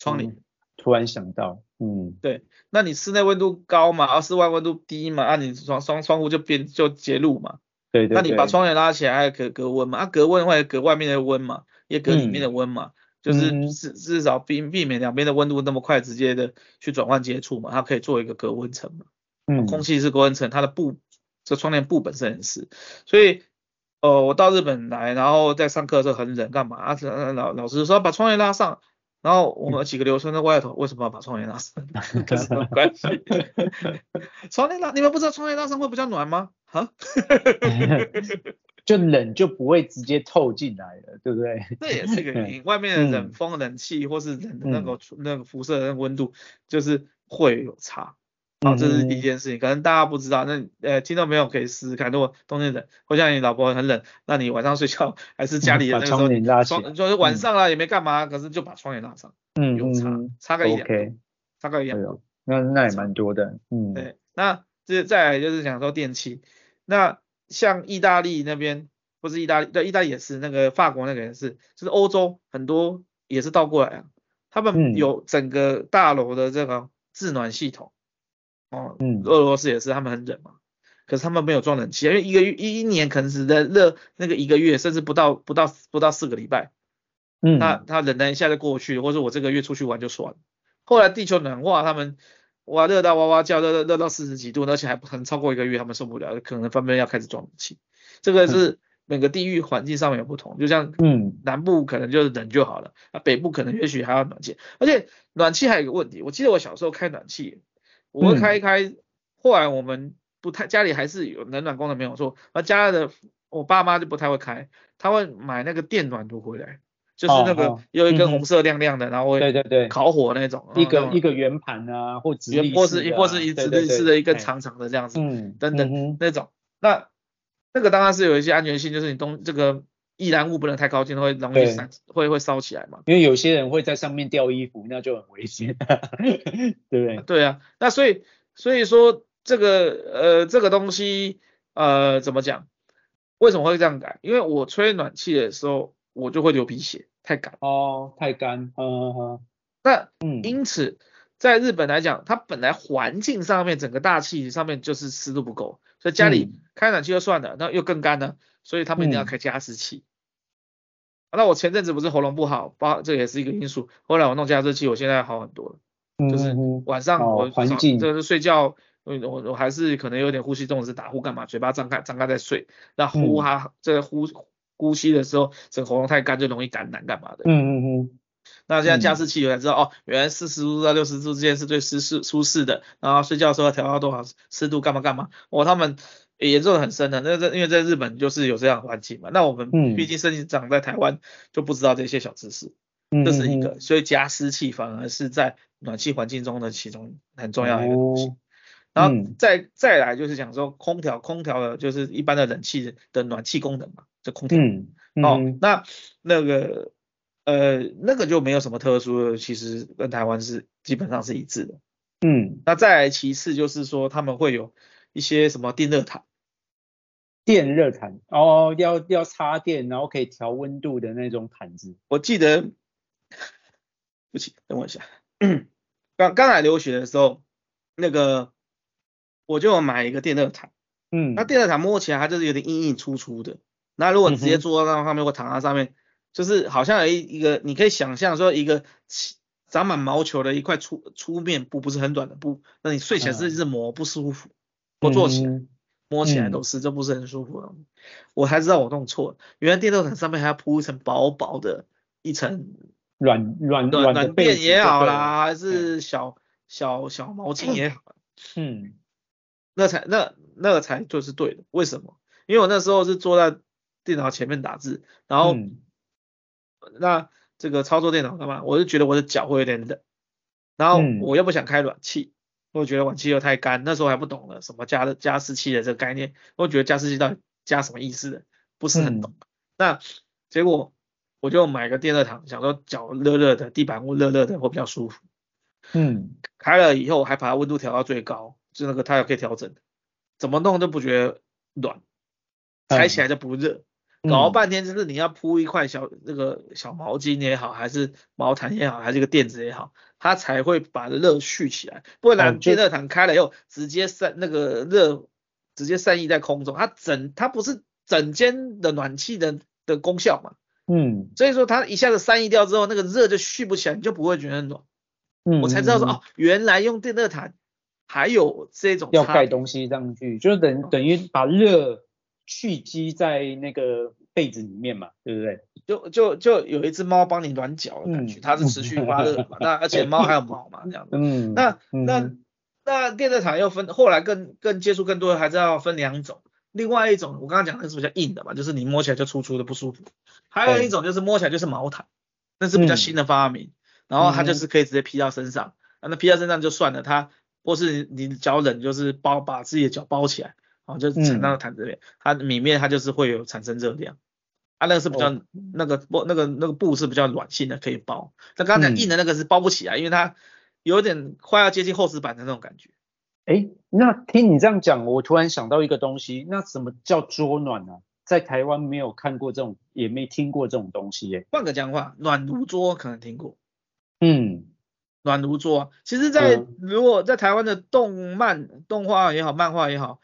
窗帘、嗯，突然想到，嗯，对，那你室内温度高嘛，而室外温度低嘛，啊，你窗窗窗户就变就结露嘛，对，对对，那你把窗帘拉起来，还可隔温嘛，啊，隔温会隔外面的温嘛，也隔里面的温嘛，嗯、就是至至少避避免两边的温度那么快直接的去转换接触嘛，它可以做一个隔温层嘛，嗯，空气是隔温层，它的布这窗帘布本身也是，所以，呃，我到日本来，然后在上课的时候很冷，干嘛啊？老老师说把窗帘拉上。然后我们几个留学生在外头，为什么要把窗帘拉上？跟什么关系？窗帘拉，你们不知道窗帘拉上会比较暖吗？哈？就冷就不会直接透进来了，对不对？这也是一个原因，外面的冷风、冷气或是冷的那个、嗯、那个辐射的温度，就是会有差。好，这是第一件事情，可能大家不知道。那呃，听到没有？可以试试看。如果冬天冷，或像你老婆很冷，那你晚上睡觉还是家里的 那个时候，窗帘拉起，就是晚上了也没干嘛，可是就把窗帘拉上。嗯，有差，差个一两度，差个一两度。那那也蛮多的。嗯，对。那这再来就是讲说电器，那像意大利那边，不是意大利，对，意大利也是，那个法国那个也是，就是欧洲很多也是倒过来啊。他们有整个大楼的这个。制暖系统，哦，嗯，俄罗斯也是，他们很冷嘛，可是他们没有装冷气，因为一个月一一年可能只能热那个一个月，甚至不到不到不到四个礼拜，嗯，那他冷了一下就过去，或者我这个月出去玩就算了。后来地球暖化，他们哇热到哇哇叫，热热热到四十几度，而且还不可能超过一个月，他们受不了，可能分别要开始装冷气。这个是每个地域环境上面有不同，就像嗯南部可能就是冷就好了，啊北部可能也许还要暖气，而且暖气还有一个问题，我记得我小时候开暖气，我会开一开，后来我们不太家里还是有冷暖功能没有错，而家的我爸妈就不太会开，他会买那个电暖炉回来。就是那个有一根红色亮亮的，然后对对对，烤火那种，一个一个圆盘啊，或直立式，或是或是一直立式的一个长长的这样子，嗯，等等那种。那那个当然是有一些安全性，就是你东这个易燃物不能太靠近，会容易烧，会会烧起来嘛。因为有些人会在上面掉衣服，那就很危险，对不对？对啊，那所以所以说这个呃这个东西呃怎么讲？为什么会这样改？因为我吹暖气的时候，我就会流鼻血。太干。哦，太干，嗯嗯，那嗯，因此在日本来讲，它本来环境上面整个大气上面就是湿度不够，所以家里开暖气就算了，那又更干呢，所以他们一定要开加湿器。那我前阵子不是喉咙不好，包这也是一个因素。后来我弄加湿器，我现在好很多了，就是晚上我环境。就是睡觉，我我我还是可能有点呼吸中止打呼干嘛，嘴巴张开张开在睡，那呼哈这个呼。呼吸的时候，这个喉咙太干就容易感染，干嘛的？嗯嗯嗯。那现在加湿器我才知道，嗯、哦，原来四十度到六十度之间是最舒适舒适的。然后睡觉的时候要调到多少湿度，干嘛干嘛。哦，他们也研究的很深的。那在因为在日本就是有这样的环境嘛。那我们毕竟生长在台湾，就不知道这些小知识。嗯。这是一个，所以加湿器反而是在暖气环境中的其中很重要的一个东西。哦、然后再再来就是讲说空调，空调的就是一般的冷气的暖气功能嘛。这空调，嗯嗯、哦，那那个呃，那个就没有什么特殊的，其实跟台湾是基本上是一致的。嗯，那再来其次就是说他们会有一些什么电热毯，电热毯，哦，要要插电，然后可以调温度的那种毯子。我记得，对不起，等我一下，刚刚来留学的时候，那个我就买一个电热毯，嗯，那电热毯摸起来它就是有点硬硬粗粗的。那如果直接坐在那上面或躺在上面，嗯、就是好像有一一个，你可以想象说一个长满毛球的一块粗粗面布，不是很短的布，那你睡起来是一直磨不舒服，我、嗯、坐起来摸起来都是，这、嗯、不是很舒服的。我才知道我弄错了，原来电热毯上面还要铺一层薄薄的一层软软软软垫也好啦，还是小小小毛巾也好，嗯，那才那那个才就是对的。为什么？因为我那时候是坐在电脑前面打字，然后、嗯、那这个操作电脑干嘛？我就觉得我的脚会有点冷，然后我又不想开暖气，我觉得暖气又太干，那时候还不懂了什么加的加湿器的这个概念，我觉得加湿器到底加什么意思的，不是很懂。嗯、那结果我就买个电热毯，想说脚热热的，地板温热热的会比较舒服。嗯，开了以后还把它温度调到最高，就那个它也可以调整，怎么弄都不觉得暖，踩起来就不热。嗯搞了半天，就是你要铺一块小那个小毛巾也好，还是毛毯也好，还是一个垫子也好，它才会把热蓄起来。不然电热毯开了以后，直接散那个热，直接散逸在空中，它整它不是整间的暖气的的功效嘛。嗯。所以说它一下子散逸掉之后，那个热就蓄不起来，你就不会觉得很暖。嗯。我才知道说哦，原来用电热毯还有这种要盖东西上去，就是等等于把热。蓄积在那个被子里面嘛，对不对？就就就有一只猫帮你暖脚的感觉，嗯、它是持续发热嘛。那而且猫还有毛嘛，这样子。嗯。那那那电热毯又分，后来更更接触更多的还是要分两种。另外一种我刚刚讲的是比较硬的嘛，就是你摸起来就粗粗的不舒服。还有一种就是摸起来就是毛毯，那是比较新的发明。嗯、然后它就是可以直接披到身上，那披到身上就算了，它或是你脚冷就是包把自己的脚包起来。哦，就是产到毯子里，它里面它就是会有产生热量，啊，那个是比较那个布那个那个布是比较软性的，可以包。那刚才讲硬的那个是包不起来，因为它有点快要接近厚实板的那种感觉。哎，那听你这样讲，我突然想到一个东西，那什么叫桌暖呢？在台湾没有看过这种，也没听过这种东西耶。换个讲话，暖炉桌可能听过。嗯，暖炉桌啊。其实在，在如果在台湾的动漫、动画也好，漫画也好，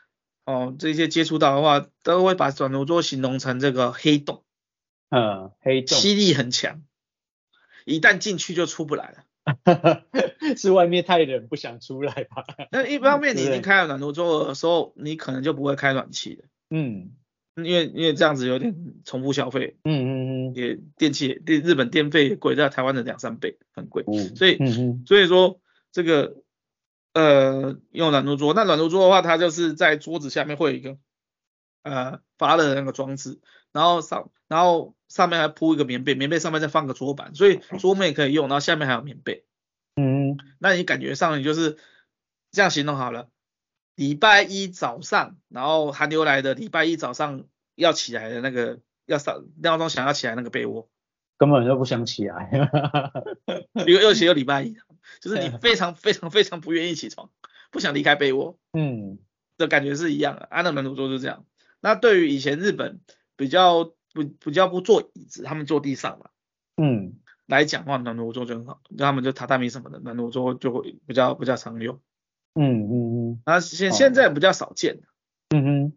哦，这些接触到的话，都会把暖炉桌形容成这个黑洞。嗯，黑洞，吸力很强，一旦进去就出不来了。是外面太冷不想出来吧？那一方面你已经开了暖炉桌的时候，你可能就不会开暖气了。嗯，因为因为这样子有点重复消费。嗯嗯嗯，也电器电日本电费也贵，在台湾的两三倍，很贵。嗯，所以所以说这个呃用暖炉桌，那暖炉桌的话，它就是在桌子下面会有一个呃发热的那个装置，然后上然后。上面还铺一个棉被，棉被上面再放个桌板，所以桌面可以用，然后下面还有棉被。嗯，那你感觉上你就是这样形容好了。礼拜一早上，然后寒流来的礼拜一早上要起来的那个要上闹钟想要起来那个被窝，根本就不想起来。又又写又礼拜一，就是你非常非常非常不愿意起床，不想离开被窝。嗯，的感觉是一样的。安乐暖炉桌就是这样。那对于以前日本比较。不比较不坐椅子，他们坐地上嘛。嗯，来讲话暖炉桌就很好，就他们就榻榻米什么的，暖炉桌就会比较比较常用。嗯嗯嗯。那现现在比较少见。嗯哼。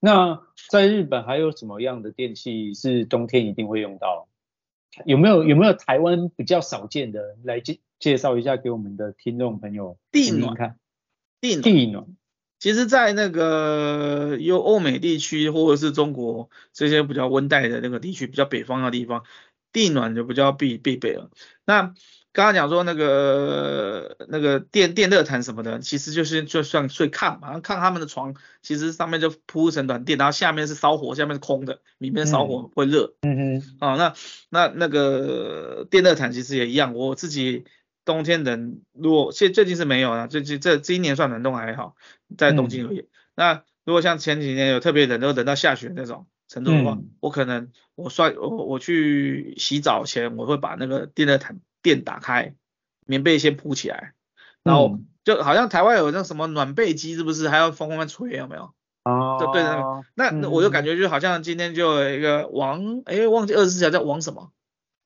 那在日本还有什么样的电器是冬天一定会用到？有没有有没有台湾比较少见的来介介绍一下给我们的听众朋友地暖看？地暖。地暖。其实，在那个有欧美地区或者是中国这些比较温带的那个地区，比较北方的地方，地暖就比较必必备了。那刚刚讲说那个那个电电热毯什么的，其实就是就算睡炕嘛，炕他们的床其实上面就铺一层暖垫，然后下面是烧火，下面是空的，里面烧火会热。嗯哼。啊，那那那个电热毯其实也一样，我自己。冬天冷，如果现最近是没有了，最近这今年算冷冻还好，在东京而已。嗯、那如果像前几年有特别冷，都冷到下雪那种程度的话，嗯、我可能我算我我去洗澡前，我会把那个电热毯垫打开，棉被先铺起来，然后就好像台湾有那什么暖被机，是不是还要风风吹有没有？哦，就对着那，那、嗯、我就感觉就好像今天就有一个王，哎，忘记二十四条叫王什么？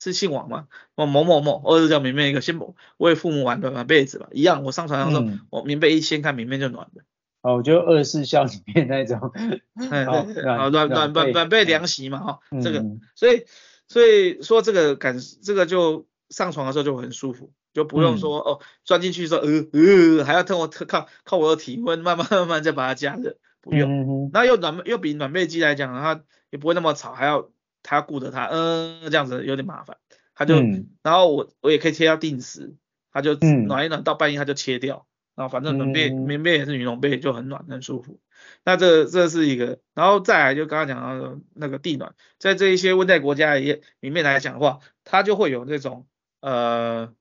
是姓王吗？我某某某，或者叫棉被一个，先为父母暖暖被子吧，一样。我上床的时候，嗯、我棉被一掀开，棉被就暖的。哦，我就二十四孝里面那种，暖暖暖暖暖被凉席嘛，哈、嗯，这个，所以所以说这个感，这个就上床的时候就很舒服，就不用说、嗯、哦，钻进去说呃呃，还要等我靠靠我的体温慢慢慢慢再把它加热，不用。那又暖又比暖被机来讲，它也不会那么吵，还要。他顾着他，嗯，这样子有点麻烦，他就，嗯、然后我我也可以贴到定时，他就暖一暖到半夜他就切掉，然后反正暖被、嗯、棉被也是羽绒被，就很暖很舒服。那这这是一个，然后再来就刚刚讲到的那个地暖，在这一些温带国家也里面来讲的话，它就会有那种呃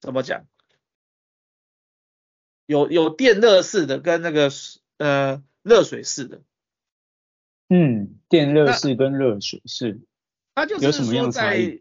怎么讲，有有电热式的跟那个呃热水式的。嗯，电热式跟热水式。它就是说在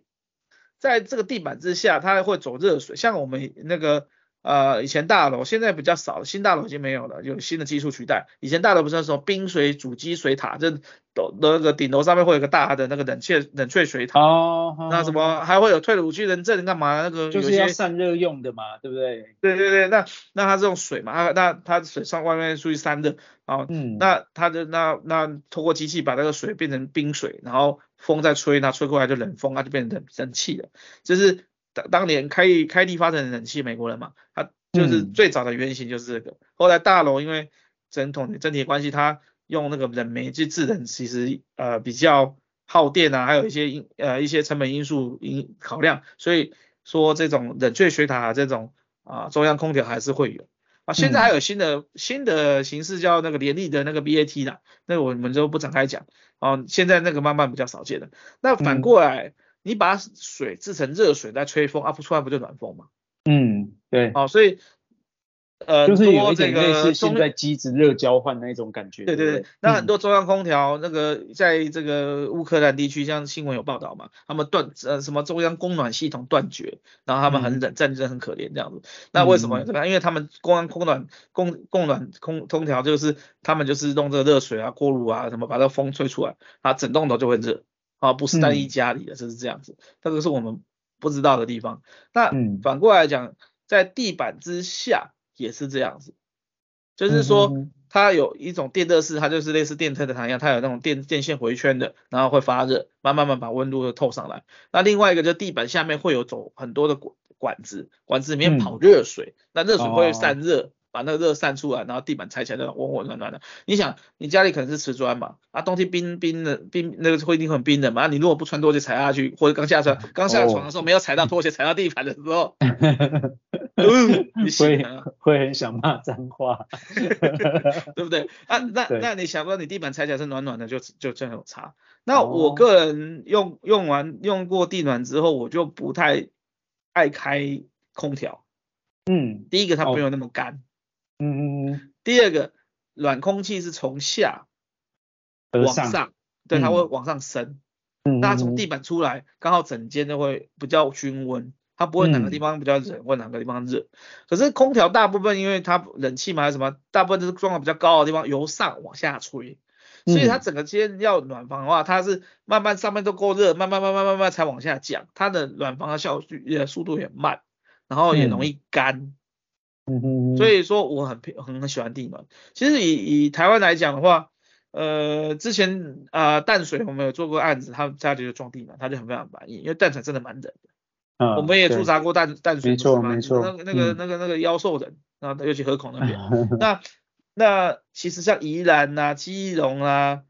在这个地板之下，它会走热水，像我们那个呃以前大楼，现在比较少，新大楼已经没有了，有新的技术取代。以前大楼不是那种冰水主机水塔，就都那个顶楼上面会有个大的那个冷却冷却水塔。哦。那什么还会有退鲁去人证干嘛？那个就是要散热用的嘛，对不对？对对对，那那它这种水嘛，那那它水上外面出去散热，啊，嗯，那它的那那通过机器把那个水变成冰水，然后。风再吹，那吹过来就冷风，它就变成冷冷气了。就是当当年开开地发展的冷气，美国人嘛，他就是最早的原型就是这个。嗯、后来大楼因为整统整体的关系，它用那个冷媒去制冷，其实呃比较耗电啊，还有一些因呃一些成本因素因考量，所以说这种冷却水塔、啊、这种啊中央空调还是会有。啊，现在还有新的、嗯、新的形式叫那个联立的那个 BAT 啦，那个我们就不展开讲。哦，现在那个慢慢比较少见了。那反过来，嗯、你把水制成热水再吹风，啊不出来不就暖风吗？嗯，对。哦，所以。呃，就是有一点类似现在机子热交换那种感觉。对对对，那很多中央空调那个在这个乌克兰地区，像新闻有报道嘛，他们断呃什么中央供暖系统断绝，然后他们很冷，战争很可怜这样子。那为什么？这个？因为他们中央供暖供供暖空空调就是他们就是弄这个热水啊、锅炉啊什么把这风吹出来，啊整栋楼就会热啊，不是单一家里的，就是这样子。这个是我们不知道的地方。那反过来讲。在地板之下也是这样子，就是说它有一种电热式，它就是类似电车的糖一样，它有那种电电线回圈的，然后会发热，慢慢慢把温度透上来。那另外一个就地板下面会有走很多的管管子，管子里面跑热水，嗯、那热水会散热。把那个热散出来，然后地板踩起来那种温温暖暖的。你想，你家里可能是瓷砖嘛，啊，冬天冰冰的冰那个会一定很冰冷嘛。啊、你如果不穿拖鞋踩下去，或者刚下床刚下床的时候没有踩到拖鞋踩到地板的时候，嗯、你会会很想骂脏话，对不对？啊，那那你想说你地板踩起来是暖暖的，就就真有差。那我个人用用完用过地暖之后，我就不太爱开空调。嗯，第一个它没有那么干。嗯嗯嗯，第二个暖空气是从下往上，上对，它会往上升。嗯，那它从地板出来，刚好整间都会比较均温，它不会哪个地方比较冷，或、嗯、哪个地方热。可是空调大部分因为它冷气嘛还是什么，大部分都是装的比较高的地方，由上往下吹，所以它整个间要暖房的话，它是慢慢上面都够热，慢慢慢慢慢慢才往下降，它的暖房的效率也速度也慢，然后也容易干。嗯嗯哼，所以说我很很很喜欢地暖。其实以以台湾来讲的话，呃，之前啊、呃、淡水我们有做过案子，他家里就装地暖，他就很非常满意，因为淡水真的蛮冷的。啊、嗯，我们也驻扎过淡淡水，没错没错。那那个那个那个妖兽人，啊，尤其河口那边。那那其实像宜兰呐、啊、基隆啊，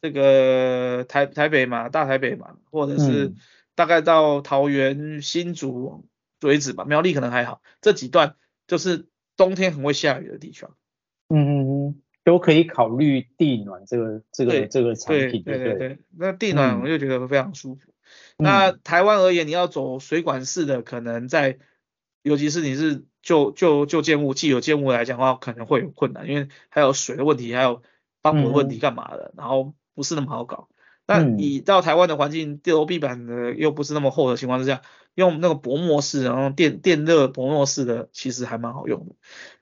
这个台台北嘛，大台北嘛，或者是大概到桃园、新竹为止吧，苗栗可能还好，这几段。就是冬天很会下雨的地方，嗯嗯嗯，都可以考虑地暖这个这个这个产品，对对对，对。那地暖我就觉得非常舒服。嗯、那台湾而言，你要走水管式的，可能在，尤其是你是旧旧旧建物、既有建物来讲的话，可能会有困难，因为还有水的问题，还有帮补的问题干嘛的，嗯、然后不是那么好搞。那你到台湾的环境，地楼地板的又不是那么厚的情况之下。用那个薄膜式，然后电电热薄膜式的，其实还蛮好用的。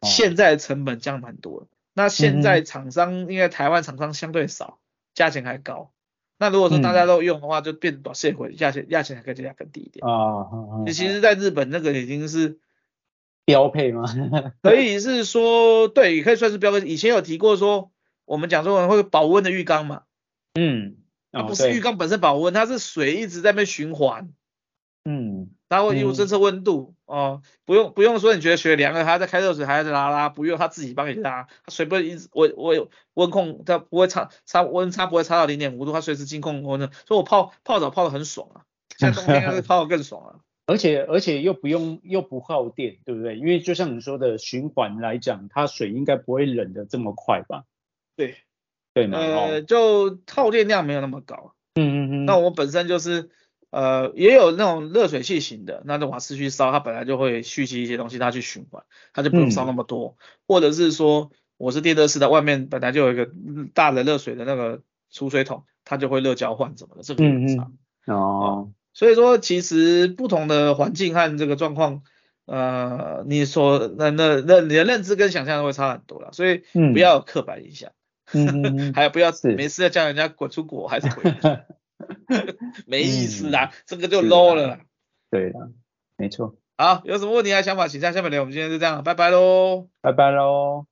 现在成本降蛮多的。那现在厂商，因为台湾厂商相对少，价钱还高。那如果说大家都用的话，就变短线回，价钱价钱还可以再更低一点。啊，你其实在日本那个已经是 标配吗？可以是说，对，可以算是标配。以前有提过说，我们讲说会保温的浴缸嘛。嗯。它不是浴缸本身保温，它是水一直在那边循环。嗯，它会有侦测温度哦，不用不用说，你觉得水凉了，它在开热水，还在拉拉，不用，它自己帮你拉，它水不会一直我我有温控，它不会差差温差不会差到零点五度，它随时监控温的，所以我泡泡澡泡的很爽啊，像冬天会泡的更爽啊，而且而且又不用又不耗电，对不对？因为就像你说的循环来讲，它水应该不会冷的这么快吧？对，对嘛，呃，就耗电量没有那么高，嗯嗯嗯，那我本身就是。呃，也有那种热水器型的，那种瓦斯去烧，它本来就会蓄积一些东西，它去循环，它就不用烧那么多。嗯、或者是说，我是电热式的，外面本来就有一个大的热水的那个储水桶，它就会热交换什么的，这个很常。嗯、哦，所以说其实不同的环境和这个状况，呃，你说那那那你的认知跟想象都会差很多了，所以不要有刻板印象，嗯、还有不要没事要叫人家滚出国还是回去。没意思啊，嗯、这个就 low 了。对的，没错。好，有什么问题啊想法，请在下面留。我们今天就这样，拜拜喽，拜拜喽。